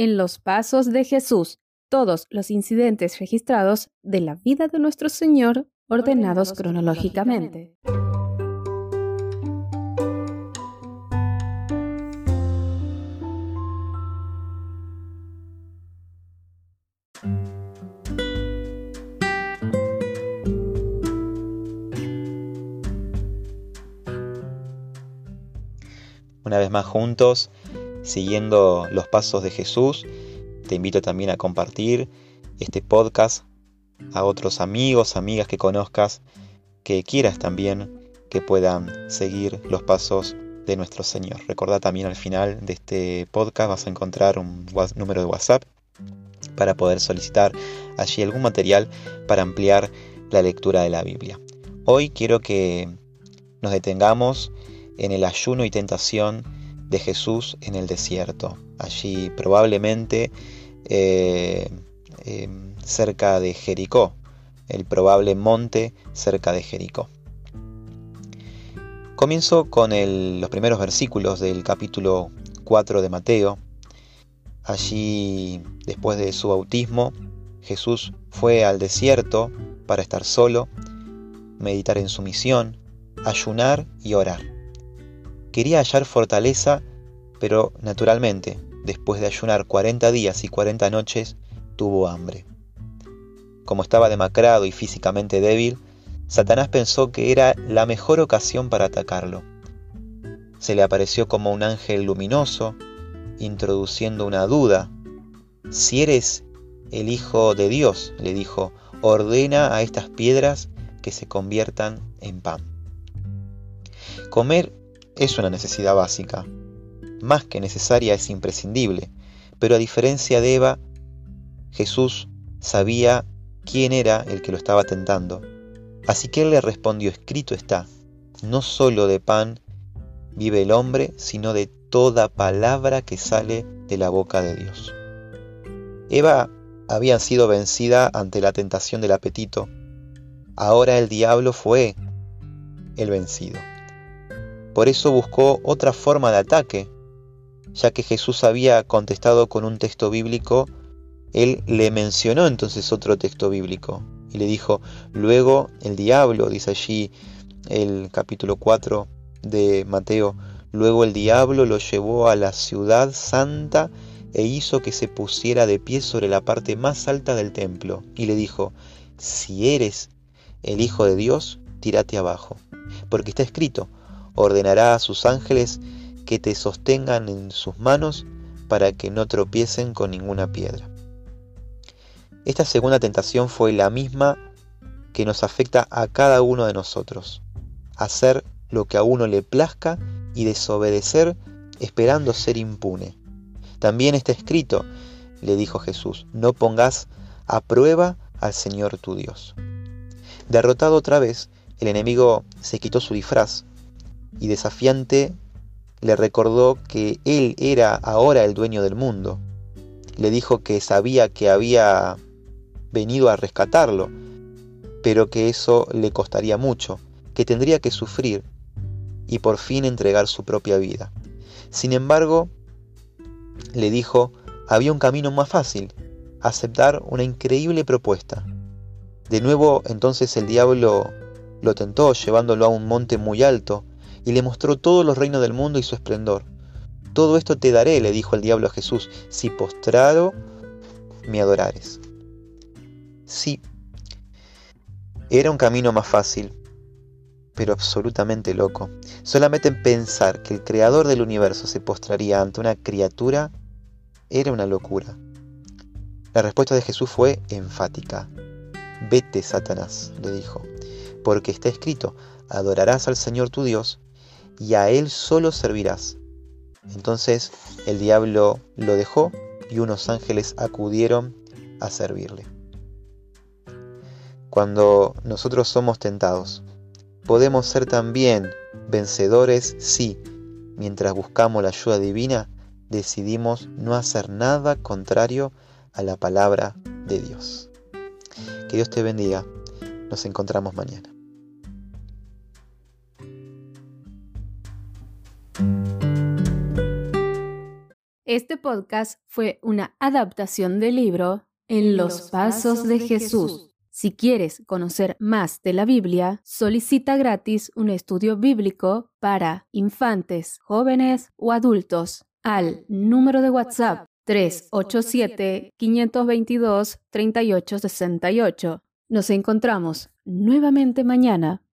en los pasos de Jesús, todos los incidentes registrados de la vida de nuestro Señor ordenados, cronológicamente. Una vez más juntos, siguiendo los pasos de Jesús, te invito también a compartir este podcast a otros amigos, amigas que conozcas, que quieras también que puedan seguir los pasos de nuestro Señor. Recordá también al final de este podcast vas a encontrar un número de WhatsApp para poder solicitar allí algún material para ampliar la lectura de la Biblia. Hoy quiero que nos detengamos en el ayuno y tentación de Jesús en el desierto. Allí probablemente eh, em, cerca de Jericó, el probable monte cerca de Jericó. Comienzo con los primeros versículos del capítulo 4 de Mateo. Allí, después de su bautismo, Jesús fue al desierto para estar solo, meditar en su misión, ayunar y orar. Quería hallar fortaleza, pero naturalmente después de ayunar 40 días y 40 noches, tuvo hambre. Como estaba demacrado y físicamente débil, Satanás pensó que era la mejor ocasión para atacarlo. Se le apareció como un ángel luminoso, introduciendo una duda. Si eres el Hijo de Dios, le dijo, ordena a estas piedras que se conviertan en pan. Comer es una necesidad básica, más que necesaria es imprescindible, pero a diferencia de Eva, Jesús sabía quién era el que lo estaba tentando. Así que él le respondió, escrito está, no solo de pan vive el hombre, sino de toda palabra que sale de la boca de Dios. Eva había sido vencida ante la tentación del apetito. Ahora el diablo fue el vencido. Por eso buscó otra forma de ataque, ya que Jesús había contestado con un texto bíblico, él le mencionó entonces otro texto bíblico y le dijo, luego el diablo, dice allí el capítulo 4 de Mateo, luego el diablo lo llevó a la ciudad santa e hizo que se pusiera de pie sobre la parte más alta del templo y le dijo, si eres el Hijo de Dios, tírate abajo, porque está escrito, ordenará a sus ángeles que te sostengan en sus manos para que no tropiecen con ninguna piedra. Esta segunda tentación fue la misma que nos afecta a cada uno de nosotros. Hacer lo que a uno le plazca y desobedecer esperando ser impune. También está escrito, le dijo Jesús, no pongas a prueba al Señor tu Dios. Derrotado otra vez, el enemigo se quitó su disfraz y desafiante le recordó que él era ahora el dueño del mundo. Le dijo que sabía que había venido a rescatarlo, pero que eso le costaría mucho, que tendría que sufrir y por fin entregar su propia vida. Sin embargo, le dijo, había un camino más fácil, aceptar una increíble propuesta. De nuevo entonces el diablo lo tentó llevándolo a un monte muy alto, y le mostró todos los reinos del mundo y su esplendor. Todo esto te daré, le dijo el diablo a Jesús, si postrado me adorares. Sí, era un camino más fácil, pero absolutamente loco. Solamente en pensar que el creador del universo se postraría ante una criatura era una locura. La respuesta de Jesús fue enfática. Vete, Satanás, le dijo, porque está escrito, adorarás al Señor tu Dios y a él solo servirás. Entonces el diablo lo dejó y unos ángeles acudieron a servirle. Cuando nosotros somos tentados, podemos ser también vencedores si, mientras buscamos la ayuda divina, decidimos no hacer nada contrario a la palabra de Dios. Que Dios te bendiga. Nos encontramos mañana. Este podcast fue una adaptación del libro En los Pasos de Jesús. Si quieres conocer más de la Biblia, solicita gratis un estudio bíblico para infantes, jóvenes o adultos al número de WhatsApp 387-522-3868. Nos encontramos nuevamente mañana